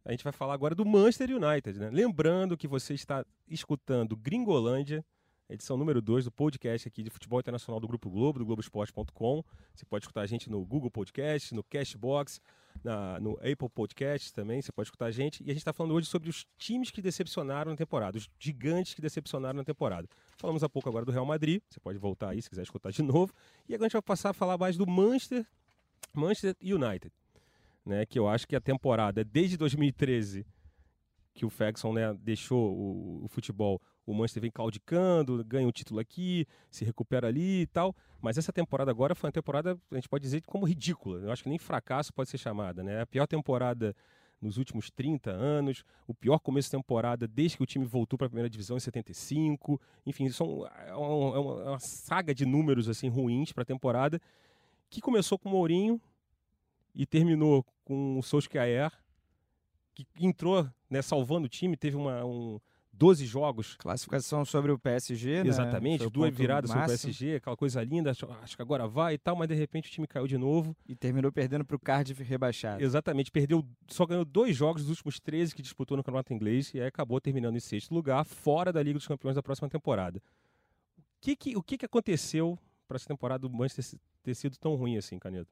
a gente vai falar agora do Manchester United, né? Lembrando que você está escutando Gringolândia, edição número 2 do podcast aqui de futebol internacional do Grupo Globo, do Globoesporte.com. Você pode escutar a gente no Google Podcast, no Cashbox, na, no Apple Podcast também, você pode escutar a gente. E a gente está falando hoje sobre os times que decepcionaram na temporada, os gigantes que decepcionaram na temporada. Falamos há pouco agora do Real Madrid, você pode voltar aí se quiser escutar de novo. E agora a gente vai passar a falar mais do Manchester, Manchester United, né? Que eu acho que a temporada desde 2013 que o Ferguson né, deixou o, o futebol, o Manchester vem caudicando, ganha um título aqui, se recupera ali e tal. Mas essa temporada agora foi uma temporada, a gente pode dizer, como ridícula. Eu acho que nem fracasso pode ser chamada, né? A pior temporada nos últimos 30 anos, o pior começo de temporada desde que o time voltou para a primeira divisão em 75. Enfim, são, é, uma, é é uma saga de números assim ruins para a temporada que começou com o Mourinho e terminou com o Solskjaer, que entrou né, salvando o time, teve uma, um, 12 jogos Classificação sobre o PSG, né? Exatamente, o duas viradas sobre o. PSG, aquela coisa linda, acho, que agora vai e tal, mas de repente o time caiu de novo. E terminou perdendo pro Cardiff rebaixado. Exatamente, perdeu, só ganhou dois jogos dos últimos 13 que disputou no Campeonato Inglês e aí acabou terminando em sexto lugar, fora da Liga dos Campeões da próxima temporada. O que, que, o que, que aconteceu para essa temporada do Manchester ter sido tão ruim assim, Canedo?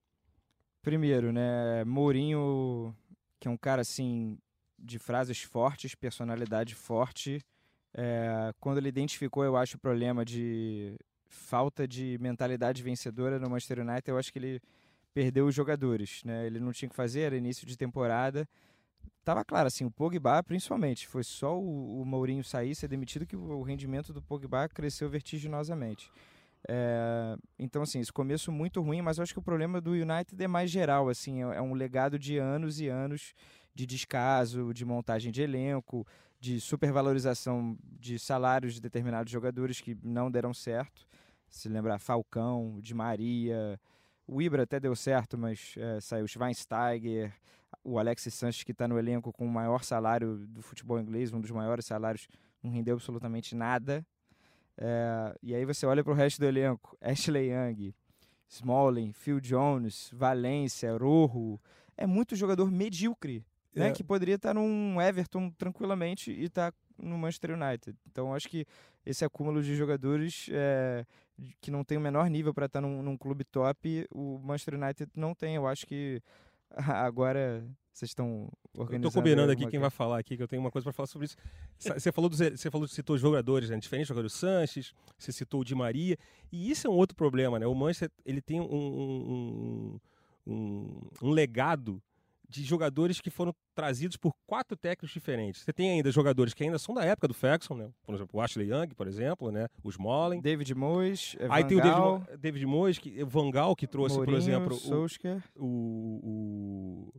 Primeiro, né? Mourinho, que é um cara assim de frases fortes, personalidade forte. É, quando ele identificou, eu acho, o problema de falta de mentalidade vencedora no Manchester United, eu acho que ele perdeu os jogadores, né? Ele não tinha que fazer, era início de temporada. Tava claro, assim, o Pogba, principalmente, foi só o, o Mourinho sair, ser demitido, que o rendimento do Pogba cresceu vertiginosamente. É, então, assim, esse começo muito ruim, mas eu acho que o problema do United é mais geral, assim, é é um legado de anos e anos de descaso, de montagem de elenco, de supervalorização de salários de determinados jogadores que não deram certo. Se lembrar, Falcão, Di Maria, o Ibra até deu certo, mas é, saiu Schweinsteiger, o Alexis Sanches, que está no elenco com o maior salário do futebol inglês, um dos maiores salários, não rendeu absolutamente nada. É, e aí você olha para o resto do elenco: Ashley Young, Smalling, Phil Jones, Valência, Rojo. É muito jogador medíocre, né? É. Que poderia estar num Everton tranquilamente e tá no Manchester United. Então acho que esse acúmulo de jogadores é, que não tem o menor nível para estar num, num, clube top, o Manchester United não tem. Eu acho que agora vocês estão organizando. Estou combinando aqui quem vai falar aqui, que eu tenho uma coisa para falar sobre isso. Você falou dos, você falou citou jogadores, né? Diferentes jogadores, Sanches, você citou o Di Maria, e isso é um outro problema, né? O Manchester ele tem um, um, um, um legado de jogadores que foram trazidos por quatro técnicos diferentes. Você tem ainda jogadores que ainda são da época do Ferguson, né? Por exemplo, o Ashley Young, por exemplo, né? Os Smalling. David Moyes, Van Aí tem o David, David Moyes, que, o Van Gaal, que trouxe, Mourinho, por exemplo, o, o, o,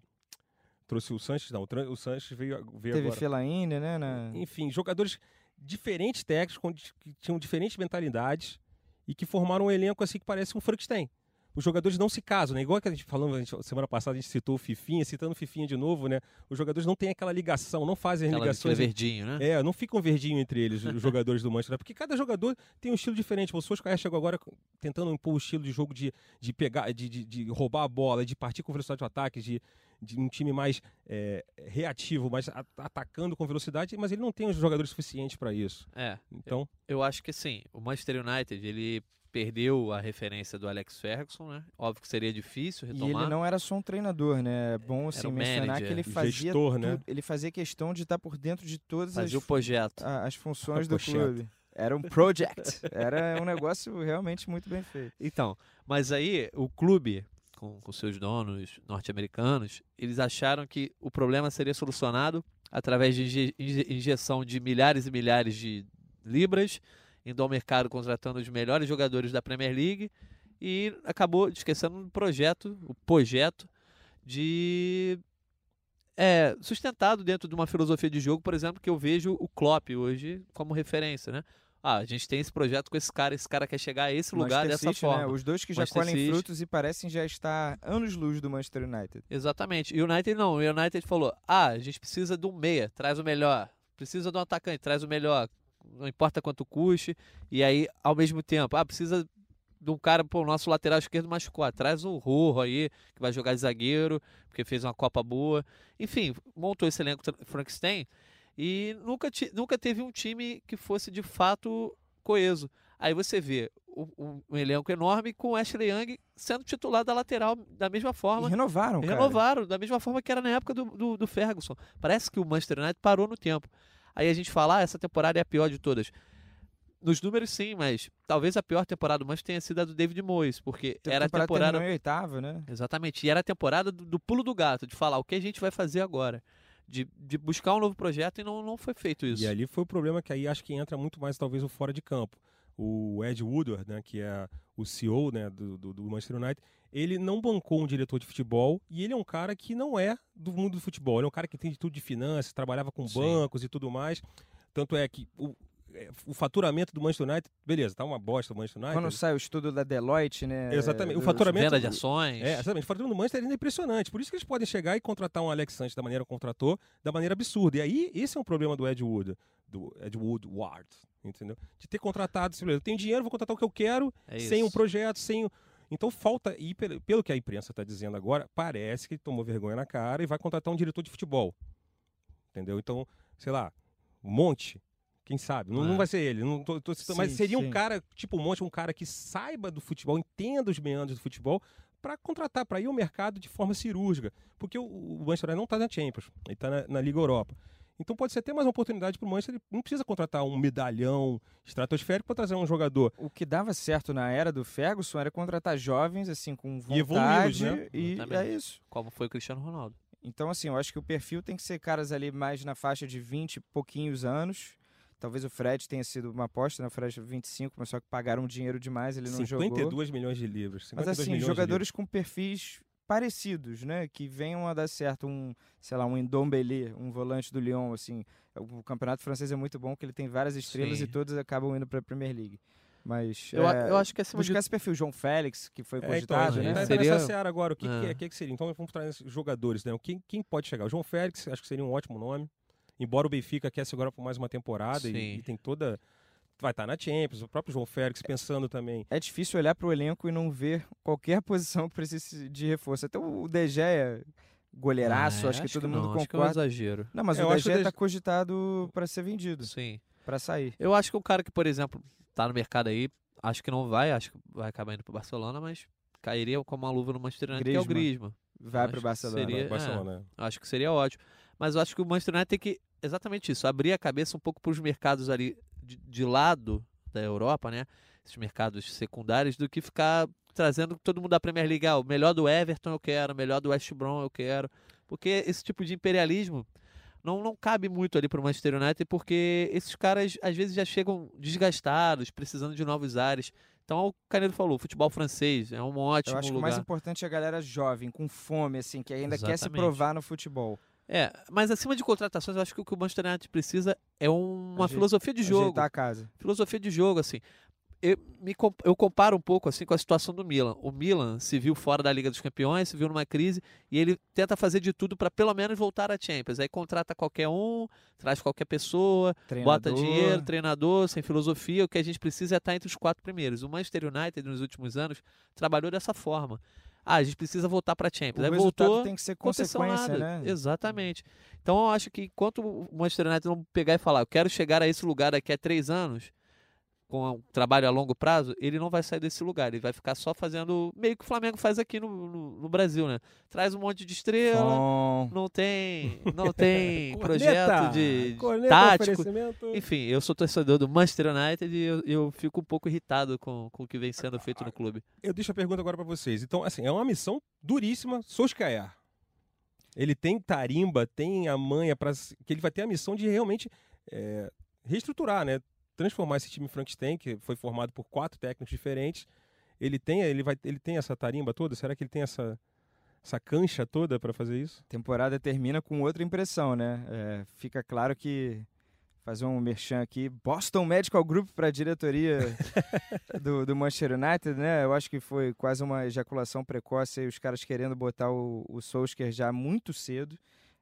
trouxe o Sanches, não, o Sanches veio, veio Teve agora. Fellaini, né? Na... Enfim, jogadores diferentes técnicos, que tinham diferentes mentalidades e que formaram um elenco assim que parece um Frankenstein os jogadores não se casam, né? Igual que a gente falou semana passada, a gente citou o Fifinha, citando o Fifinha de novo, né? Os jogadores não têm aquela ligação, não fazem aquela ligações. verdinho, né? É, não ficam verdinho entre eles, os jogadores do Manchester, porque cada jogador tem um estilo diferente. O Solskjaer chegou agora tentando impor o estilo de jogo de, de pegar, de, de, de roubar a bola, de partir com velocidade de ataque, de, de um time mais é, reativo, mais atacando com velocidade, mas ele não tem os jogadores suficientes para isso. É. Então, eu, eu acho que sim. O Manchester United ele perdeu a referência do Alex Ferguson, né? Óbvio que seria difícil retomar. E ele não era só um treinador, né? É bom assim, mencionar manager, que ele fazia gestor, né? ele fazia questão de estar por dentro de todas fazia as, o projeto. as funções do clube. Era um project. Era um negócio realmente muito bem feito. Então, mas aí o clube, com, com seus donos norte-americanos, eles acharam que o problema seria solucionado através de injeção de milhares e milhares de libras indo ao mercado contratando os melhores jogadores da Premier League e acabou esquecendo um projeto, o projeto de é, sustentado dentro de uma filosofia de jogo, por exemplo, que eu vejo o Klopp hoje como referência, né? Ah, a gente tem esse projeto com esse cara, esse cara quer chegar a esse lugar Manchester dessa City, né? forma. Né? Os dois que já Manchester colhem City. frutos e parecem já estar anos-luz do Manchester United. Exatamente. E o United não. O United falou: ah, a gente precisa de um meia, traz o melhor. Precisa de um atacante, traz o melhor não importa quanto custe. E aí, ao mesmo tempo, ah, precisa de um cara, pô, o nosso lateral esquerdo machucou. Traz o Rorro aí, que vai jogar de zagueiro, porque fez uma Copa boa. Enfim, montou esse elenco Frankenstein e nunca, nunca teve um time que fosse de fato coeso. Aí você vê um, um elenco enorme com o Ashley Young sendo titular da lateral da mesma forma. E renovaram, Renovaram, da mesma forma que era na época do, do, do Ferguson. Parece que o Manchester United parou no tempo. Aí a gente fala, ah, essa temporada é a pior de todas. Nos números, sim, mas talvez a pior temporada do Manchester tenha sido a do David Moyes, porque Tem era a temporada. Em oitavo, né? Exatamente. E era a temporada do, do, pulo do gato, de falar o que a gente vai fazer agora. De, de buscar um novo projeto e não, não foi feito isso. E ali foi o problema que aí acho que entra muito mais, talvez, o fora de campo. O Ed Woodward, né, que é o CEO né, do, do, do Manchester United, ele não bancou um diretor de futebol e ele é um cara que não é do mundo do futebol. Ele é um cara que tem de tudo de finanças, trabalhava com Sim. bancos e tudo mais. Tanto é que o, é, o faturamento do Manchester United, beleza, tá uma bosta o Manchester United. Quando sai o estudo da Deloitte, né? Exatamente. O faturamento. Venda de ações. É, exatamente. O faturamento do Manchester é impressionante. Por isso que eles podem chegar e contratar um Alex Sanches da maneira que contratou, da maneira absurda. E aí, esse é um problema do Ed Wood, do Ed Woodward, entendeu? De ter contratado, eu tenho dinheiro, vou contratar o que eu quero, é sem um projeto, sem então falta, e pelo que a imprensa está dizendo agora, parece que tomou vergonha na cara e vai contratar um diretor de futebol. Entendeu? Então, sei lá, um monte. Quem sabe? Não, não é. vai ser ele. Não tô, tô sim, mas seria sim. um cara, tipo um monte, um cara que saiba do futebol, entenda os meandros do futebol, para contratar, para ir ao mercado de forma cirúrgica. Porque o, o Manchester United não está na Champions, ele está na, na Liga Europa. Então pode ser até mais uma oportunidade para o Manchester. Ele não precisa contratar um medalhão estratosférico para trazer um jogador. O que dava certo na era do Ferguson era contratar jovens, assim, com vontade. Né? E, e é isso. Como foi o Cristiano Ronaldo. Então, assim, eu acho que o perfil tem que ser caras ali mais na faixa de 20 e pouquinhos anos. Talvez o Fred tenha sido uma aposta, né? O Fred 25, mas só que pagaram dinheiro demais, ele não 52 jogou. 52 milhões de livros. Mas assim, jogadores com perfis parecidos, né? Que venham a dar certo um, sei lá, um Ndombele, um volante do Lyon, assim. O campeonato francês é muito bom, que ele tem várias estrelas Sim. e todas acabam indo para a Premier League. Mas eu, é, eu acho que acima buscar de... esse perfil João Félix, que foi cogitado, é, então, né? Tá seria... Nessa seara agora, o que, ah. que, que, seria? Então vamos trazer jogadores, né? Quem, quem pode chegar? O João Félix, acho que seria um ótimo nome. Embora o Benfica quer agora por mais uma temporada e, e, tem toda vai estar tá na Champions, o próprio João Félix pensando também. É difícil olhar para o elenco e não ver qualquer posição que precise de reforço. Até o De Gea goleiraço, Ah, acho que todo não, mundo acho que é um concorda. exagero. Não, mas Eu o acho DG que tá cogitado para ser vendido, Sim. para sair. Eu acho que um cara que, por exemplo, tá no mercado aí, acho que não vai, acho que vai acabar indo pro Barcelona, mas cairia como uma luva no Manchester United, que é o Griezmann. Griezmann. Vai pro que Barcelona. seria- é. Barcelona. Acho que seria ótimo. Mas eu acho que o Manchester United tem que, exatamente isso, abrir a cabeça um pouco para os mercados ali de, de lado da Europa, né? Esses mercados secundários, do que ficar trazendo todo mundo da Premier League. Ah, o melhor do Everton eu quero, o melhor do West Brom eu quero. Porque esse tipo de imperialismo não, não cabe muito ali para o Manchester United, porque esses caras às vezes já chegam desgastados, precisando de novos ares. Então, o Canedo falou, futebol francês é um ótimo Eu acho que o lugar. mais importante é a galera jovem, com fome, assim, que ainda quer se Exatamente. provar no futebol. É, mas acima de contratações, eu acho que o que o Manchester United precisa é uma filosofia de jogo. A casa. Filosofia de jogo, assim. Eu, me, eu comparo um pouco assim com a situação do Milan. O Milan se viu fora da Liga dos Campeões, se viu numa crise e ele tenta fazer de tudo para pelo menos voltar à Champions. Aí contrata qualquer um, traz qualquer pessoa, bota Treinador. dinheiro, treinador, sem filosofia. O que a gente precisa é estar entre os quatro primeiros. O Manchester United nos últimos anos trabalhou dessa forma. Ah, a gente precisa voltar para a Champions. O Aí resultado voltou, tem que ser consequência, né? Exatamente. Então eu acho que enquanto o Manchester United não pegar e falar, eu quero chegar a esse lugar daqui a três anos, com um trabalho a longo prazo, ele não vai sair desse lugar. Ele vai ficar só fazendo meio que o Flamengo faz aqui no, no, no Brasil, né? Traz um monte de estrela, Bom, não tem, não tem projeto de Corneta, tático. Enfim, eu sou torcedor do Manchester United e eu, eu fico um pouco irritado com, com o que vem sendo feito no clube. Eu deixo a pergunta agora pra vocês. Então, assim, é uma missão duríssima, Solskjaer. Ele tem tarimba, tem a manha para que ele vai ter a missão de realmente é, reestruturar, né? Transformar esse time Frankenstein, que foi formado por quatro técnicos diferentes. Ele tem, ele vai, ele tem essa tarimba toda? Será que ele tem essa essa cancha toda para fazer isso? temporada termina com outra impressão, né? É, fica claro que fazer um merchan aqui, Boston Medical Group para a diretoria do, do Manchester United, né? Eu acho que foi quase uma ejaculação precoce, aí os caras querendo botar o, o Solskjaer já muito cedo.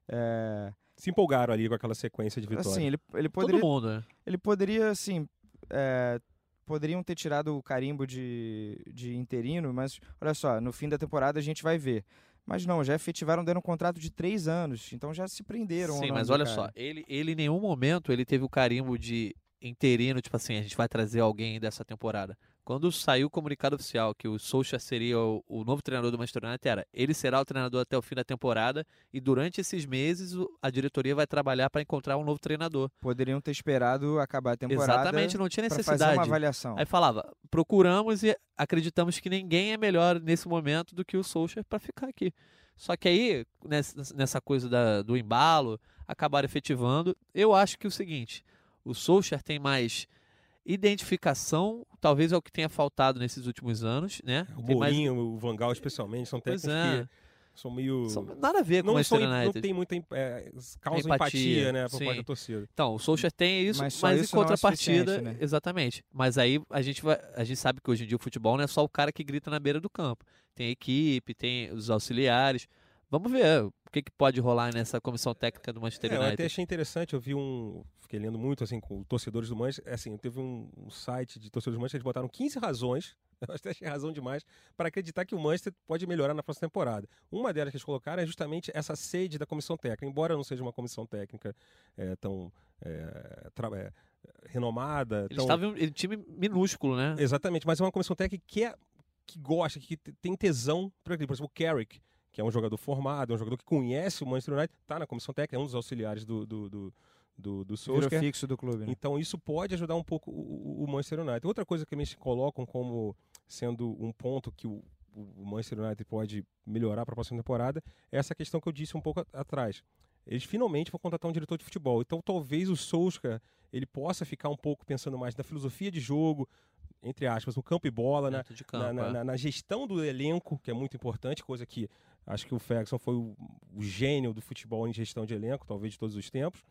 É, Se empolgaram ali com aquela sequência de vitórias. assim, ele, ele poderia Todo mundo, né? ele poderia, assim, é, poderiam ter tirado o carimbo de, de interino, mas olha só, no fim da temporada a gente vai ver. Mas não, já efetivaram dando um contrato de três anos, então já se prenderam. Sim, mas olha cara. só, ele, ele em nenhum momento ele teve o carimbo de interino, tipo assim, a gente vai trazer alguém dessa temporada. Quando saiu o comunicado oficial que o Solskjaer seria o, o novo treinador do Manchester United, era, ele será o treinador até o fim da temporada e durante esses meses a diretoria vai trabalhar para encontrar um novo treinador. Poderiam ter esperado acabar a temporada Exatamente, não tinha para fazer necessidade. uma avaliação. Aí falava, procuramos e acreditamos que ninguém é melhor nesse momento do que o Solskjaer para ficar aqui. Só que aí, nessa, nessa coisa da- do embalo, acabaram efetivando. Eu acho que é o seguinte, o Solskjaer tem mais identificação, talvez é o que tenha faltado nesses últimos anos, né? O Tem mais- Mourinho, o Vangal especialmente, são técnicos é. que são meio... São- nada a ver com o não, são, Manchester não United. tem muita é, causa Empatia, empatia, né, por parte da torcida. Então, o Solskjaer tem isso, Mas mas, em isso não é contrapartida, suficiente, né? exatamente. Mas aí a gente vai, a gente sabe que hoje em dia o futebol não é só o cara que grita na beira do campo. Tem a equipe, tem os auxiliares. Vamos ver que, que pode rolar nessa comissão técnica do Manchester É, eu até United. achei interessante, eu vi um. Fiquei lendo muito assim com torcedores do Manchester. Assim, teve um, um site de torcedores do Manchester, eles botaram 15 razões, eu até achei razão demais, para acreditar que o Manchester pode melhorar na próxima temporada. Uma delas que eles colocaram é justamente essa sede da comissão técnica. Embora não seja uma comissão técnica é, tão é, é, renomada. Eles tão... estavam em um time minúsculo, né? Exatamente, mas é uma comissão técnica que, é, que gosta, que te- tem tesão para aquilo. Por exemplo, o Carrick, que é um jogador formado, é um jogador que conhece o Manchester United, está na comissão técnica, é um dos auxiliares do, do, do, do, do Solskjaer. fixo do clube. Né? Então isso pode ajudar um pouco o, o- o Manchester United. Outra coisa que eles colocam como sendo um ponto que o, o Manchester United pode melhorar para a próxima temporada é essa questão que eu disse um pouco a- atrás. Eles finalmente vão contratar um diretor de futebol. Então talvez o Solskjaer ele possa ficar um pouco pensando mais na filosofia de jogo, entre aspas, no campo e bola, né? De campo, na, na- é. na- na gestão do elenco, que é muito importante, coisa que acho que o Ferguson foi o, o gênio do futebol em gestão de elenco, talvez de todos os tempos.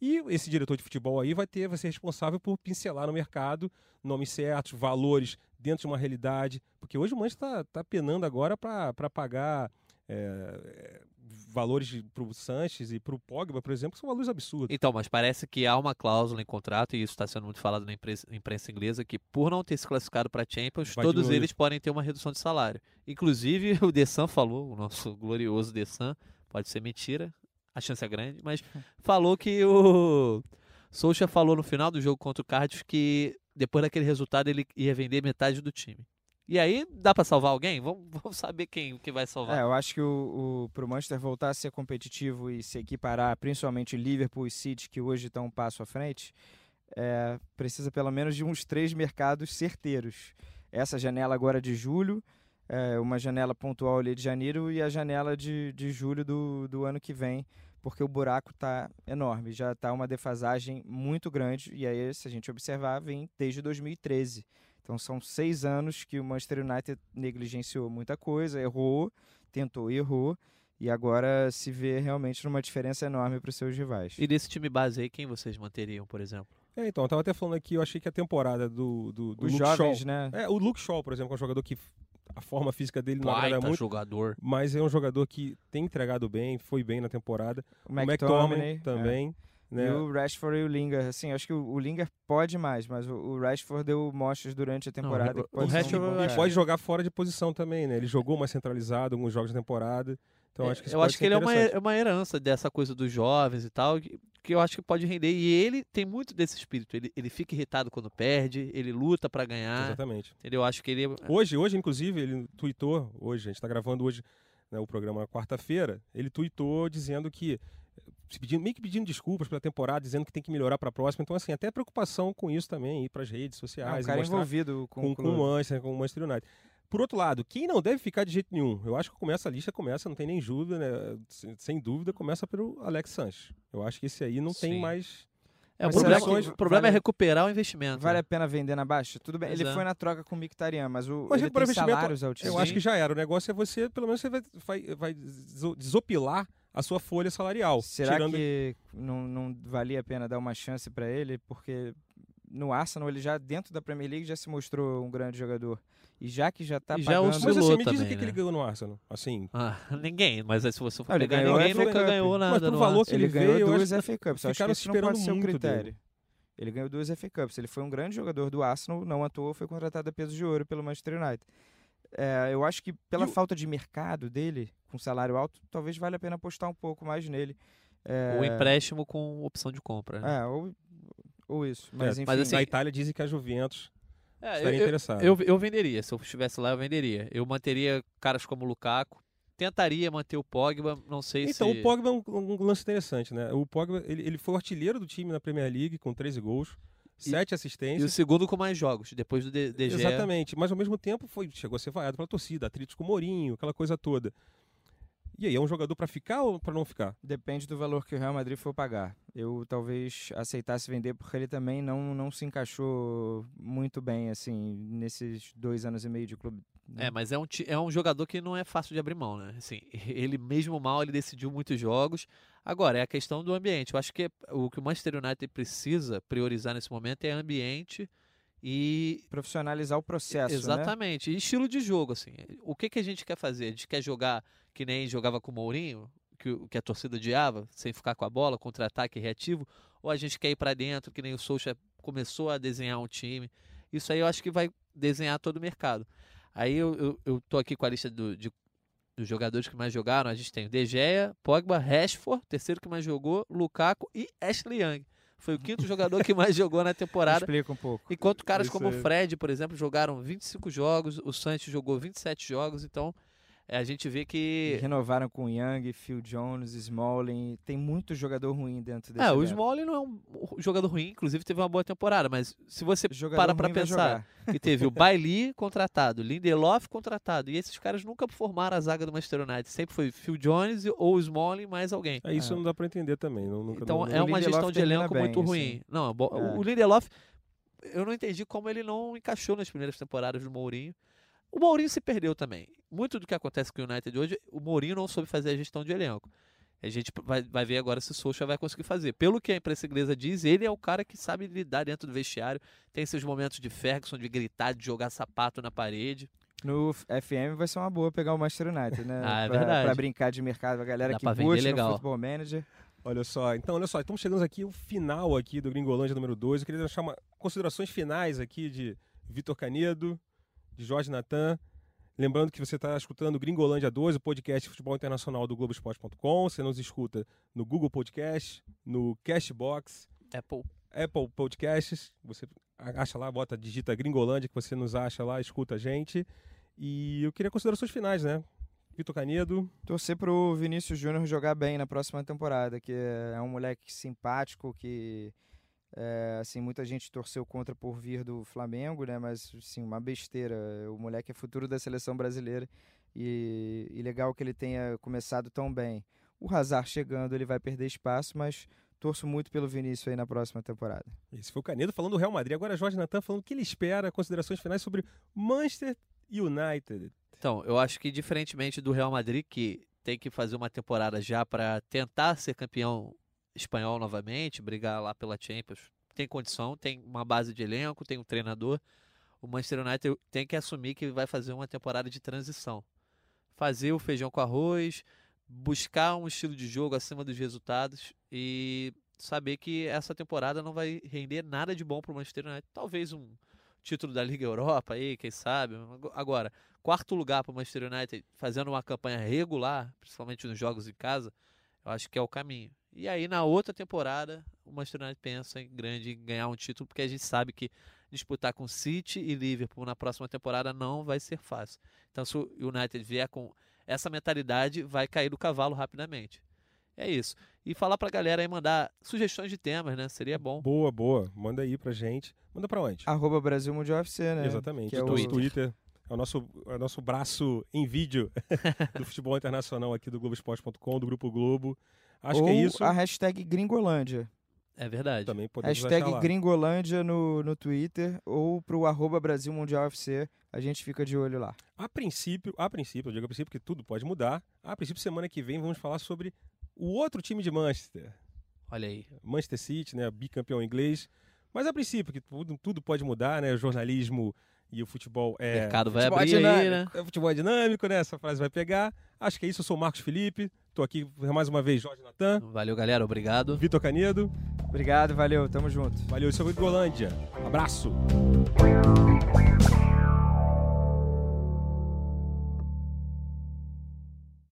E esse diretor de futebol aí vai ter, vai ser responsável por pincelar no mercado nomes certos, valores dentro de uma realidade, porque hoje o Manchester está tá penando agora para pagar é, é, valores para o Sanches e para o Pogba, por exemplo, são valores absurdos. Então, mas parece que há uma cláusula em contrato, e isso está sendo muito falado na imprensa, imprensa inglesa, que por não ter se classificado para Champions, Vai todos diminuir. eles podem ter uma redução de salário. Inclusive, o Dessan falou, o nosso glorioso Dessan, pode ser mentira, a chance é grande, mas falou que o Soucha falou no final do jogo contra o Cardiff que depois daquele resultado ele ia vender metade do time. E aí, dá para salvar alguém? Vamos, vamos, saber quem que vai salvar. É, eu acho que o, o, Manchester voltar a ser competitivo e se equiparar, principalmente Liverpool e City, que hoje estão um passo à frente, é, precisa pelo menos de uns três mercados certeiros. Essa janela agora de julho, é, uma janela pontual ali de janeiro e a janela de, de julho do, do ano que vem, porque o buraco está enorme, já está uma defasagem muito grande, e aí, se a gente observar, vem desde 2013. Então são seis anos que o Manchester United negligenciou muita coisa, errou, tentou e errou, e agora se vê realmente numa diferença enorme para os seus rivais. E desse time base aí, quem vocês manteriam, por exemplo? É, então, eu tava até falando aqui, eu achei que a temporada do, do, do Os Luke jovens, Shaw, né? É, o Luke Shaw, por exemplo, que é um jogador que a forma física dele não agrada muito, jogador. mas é um jogador que tem entregado bem, foi bem na temporada. O O McTominay McTominay também. E Né? o Rashford e o Lingard, assim, acho que o, o Lingard pode mais, mas o, o Rashford deu mostras durante a temporada. o- que pode o um Rashford cara. acho- Pode jogar fora de posição também, né? Ele jogou mais centralizado alguns jogos da temporada. Então acho que isso eu acho que ele é uma, é uma herança dessa coisa dos jovens e tal, que, que eu acho que pode render. E ele tem muito desse espírito. Ele, ele fica irritado quando perde, ele luta pra ganhar. Exatamente. Entendeu? Eu acho que ele. Hoje, hoje, inclusive, ele tweetou, hoje, a gente está gravando hoje né, o programa na quarta-feira, ele tweetou dizendo que, pedindo, meio que pedindo desculpas pela temporada, dizendo que tem que melhorar para a próxima. Então, assim, até preocupação com isso também, ir para as redes É sociais, um cara envolvido com, com, o com o Manchester, com o Manchester United. Por outro lado, quem não deve ficar de jeito nenhum, eu acho que começa a lista, começa, não tem nem dúvida, né? sem, sem dúvida, começa pelo Alex Sanches. Eu acho que esse aí não tem Sim. mais... É, o problema, será que o problema é vale- recuperar o investimento. Vale né? a pena vender na baixa? Tudo bem, ele Pois é. foi na troca com o Mkhitaryan, mas o Mas ele tem investimento, salários Eu altíssimos. acho que já era. O negócio é você, pelo menos, você vai, vai, vai deso- desopilar a sua folha salarial. Será tirando... que não, não valia a pena dar uma chance para ele? Porque no Arsenal, ele já, dentro da Premier League, já se mostrou um grande jogador. E já que já tá E já pagando... Mas assim, me diz o que, que né? ele ganhou no Arsenal. Assim, Ah, ninguém, mas aí se você for Ah, ele pegar, ganhou ninguém nunca Cup. ganhou nada. Mas pro no valor que ele ele ganhou veio, duas acho FA Cups. Eu acho que isso não esperando pode ser um muito critério. dele. Ele ganhou duas FA Cups. Ele foi um grande jogador do Arsenal, não à toa foi contratado a peso de ouro pelo Manchester United. É, eu acho que pela E o- falta de mercado dele, com salário alto, talvez valha a pena apostar um pouco mais nele. É, O empréstimo com opção de compra. né? É, ou, ou isso. Mas, É, enfim, mas assim, na Itália dizem que a Juventus É, estaria eu, eu, interessada. eu, eu venderia. Se eu estivesse lá, eu venderia. Eu manteria caras como o Lukaku. Tentaria manter o Pogba, não sei Então, se... o Pogba é um, um lance interessante, né? O Pogba, ele, ele foi o artilheiro do time na Premier League com 13 gols, E- 7 E o assistências. segundo com mais jogos, depois do DG. Exatamente, mas ao mesmo tempo foi, chegou a ser vaiado pela torcida, atritos com o Mourinho, aquela coisa toda. E aí, é um jogador pra ficar ou pra não ficar? depende do valor que o Real Madrid for pagar. Eu talvez aceitasse vender porque ele também não, não se encaixou muito bem, assim, nesses dois anos e meio de clube. Né? É, mas é um, é um jogador que não é fácil de abrir mão, né? Assim, ele mesmo mal, ele decidiu muitos jogos. Agora, é a questão do ambiente. Eu acho que o que o Manchester United precisa priorizar nesse momento é ambiente e Profissionalizar o processo, né? Exatamente. E estilo de jogo, assim. O que, que a gente quer fazer? A gente quer jogar que nem jogava com o Mourinho, que, o- que a torcida odiava, sem ficar com a bola, contra-ataque reativo, ou a gente quer ir para dentro, que nem o Soucha começou a desenhar um time. Isso aí eu acho que vai desenhar todo o mercado. Aí eu, eu, eu tô aqui com a lista do- de, dos jogadores que mais jogaram. A gente tem o De Gea, Pogba, Rashford, terceiro que mais jogou, Lukaku e Ashley Young. Foi o quinto jogador que mais jogou na temporada. Explica um pouco. Enquanto caras Isso como o aí. Fred, por exemplo, jogaram 25 jogos, o Santos jogou 27 jogos, então é, a gente vê E que. Renovaram com Young, Phil Jones, Smalling. Tem muito jogador ruim dentro desse É, o. Smalling não é um jogador ruim, inclusive teve uma boa temporada, mas se você Jogador para pra pensar que teve o Bailey contratado, Lindelof contratado, e esses caras nunca formaram a zaga do Manchester United, sempre foi Phil Jones ou o Smalling mais alguém. É, isso É. não dá pra entender também. Não, nunca, Então não, é uma gestão de elenco bem, muito assim. ruim. Não, bo- É. o Lindelof, eu não entendi como ele não encaixou nas primeiras temporadas do Mourinho. O Mourinho se perdeu também. Muito do que acontece com o United hoje, o Mourinho não soube fazer a gestão de elenco. A gente vai, vai ver agora se o Solskjaer vai conseguir fazer. Pelo que a imprensa inglesa diz, ele é o cara que sabe lidar dentro do vestiário. Tem seus momentos de Ferguson, de gritar, de jogar sapato na parede. No FM vai ser uma boa pegar o Manchester United, né? Ah, é pra, verdade. Pra brincar de mercado, a galera Dá que vender curte no legal. Futebol Manager. Olha só, então olha só, estamos chegando aqui ao final aqui do Gringolândia número 2. Eu queria deixar uma, considerações finais aqui de Vitor Canedo, de Jorge Natan. Lembrando que você está escutando Gringolândia 2, o podcast de futebol internacional do Globoesporte.com. Você nos escuta no Google Podcast, no Cashbox, Apple. Apple Podcasts. Você acha lá, bota, digita Gringolândia, que você nos acha lá, escuta a gente. E eu queria considerações finais, né? Vitor Canedo. Torcer pro Vinícius Júnior jogar bem na próxima temporada, que é um moleque simpático, que é, assim, muita gente torceu contra por vir do Flamengo, né? Mas sim, uma besteira. O moleque é futuro da seleção brasileira e, e legal que ele tenha começado tão bem. O Hazard chegando, ele vai perder espaço, mas torço muito pelo Vinícius aí na próxima temporada. Esse foi o Canedo falando do Real Madrid. Agora Jorge Natan falando o que ele espera, considerações finais sobre Manchester United. Então, eu acho que diferentemente do Real Madrid, que tem que fazer uma temporada já para tentar ser campeão espanhol novamente, brigar lá pela Champions, tem condição, tem uma base de elenco, tem um treinador. O Manchester United tem que assumir que vai fazer uma temporada de transição. Fazer o feijão com arroz, buscar um estilo de jogo acima dos resultados e saber que essa temporada não vai render nada de bom para o Manchester United. Talvez um título da Liga Europa aí, quem sabe. Agora, quarto lugar para o Manchester United, fazendo uma campanha regular, principalmente nos jogos em casa, eu acho que é o caminho. E aí, na outra temporada, o Manchester United pensa em grande em ganhar um título, porque a gente sabe que disputar com City e Liverpool na próxima temporada não vai ser fácil. Então, se o United vier com essa mentalidade, vai cair do cavalo rapidamente. É isso. E falar pra galera aí mandar sugestões de temas, né? Seria bom. Boa, boa. Manda aí pra gente. Manda pra onde? Arroba Brasil Mundial UFC, né? Exatamente. Que é o o Twitter. Twitter. É o nosso, é o nosso braço em vídeo do futebol internacional aqui do Globoesporte.com, do Grupo Globo. Acho Ou que é isso. a hashtag Gringolândia. É verdade. Também podemos Hashtag lá. Gringolândia no, no Twitter ou pro arroba Brasil Mundial UFC. A gente fica de olho lá. A princípio, a princípio, eu digo a princípio que tudo pode mudar. A princípio, semana que vem, vamos falar sobre o outro time de Manchester. Olha aí. Manchester City, né, bicampeão inglês. Mas a princípio, que tudo, tudo pode mudar, né? O jornalismo e o futebol é. mercado vai futebol é abrir aí, né? dinâmico, O futebol é dinâmico, né? Essa frase vai pegar. Acho que é isso. Eu sou o Marcos Felipe. Tô aqui mais uma vez, Jorge Natan, Valeu, galera. Obrigado. Vitor Canedo. Obrigado, valeu, tamo junto. Valeu, isso é o Golândia. Abraço.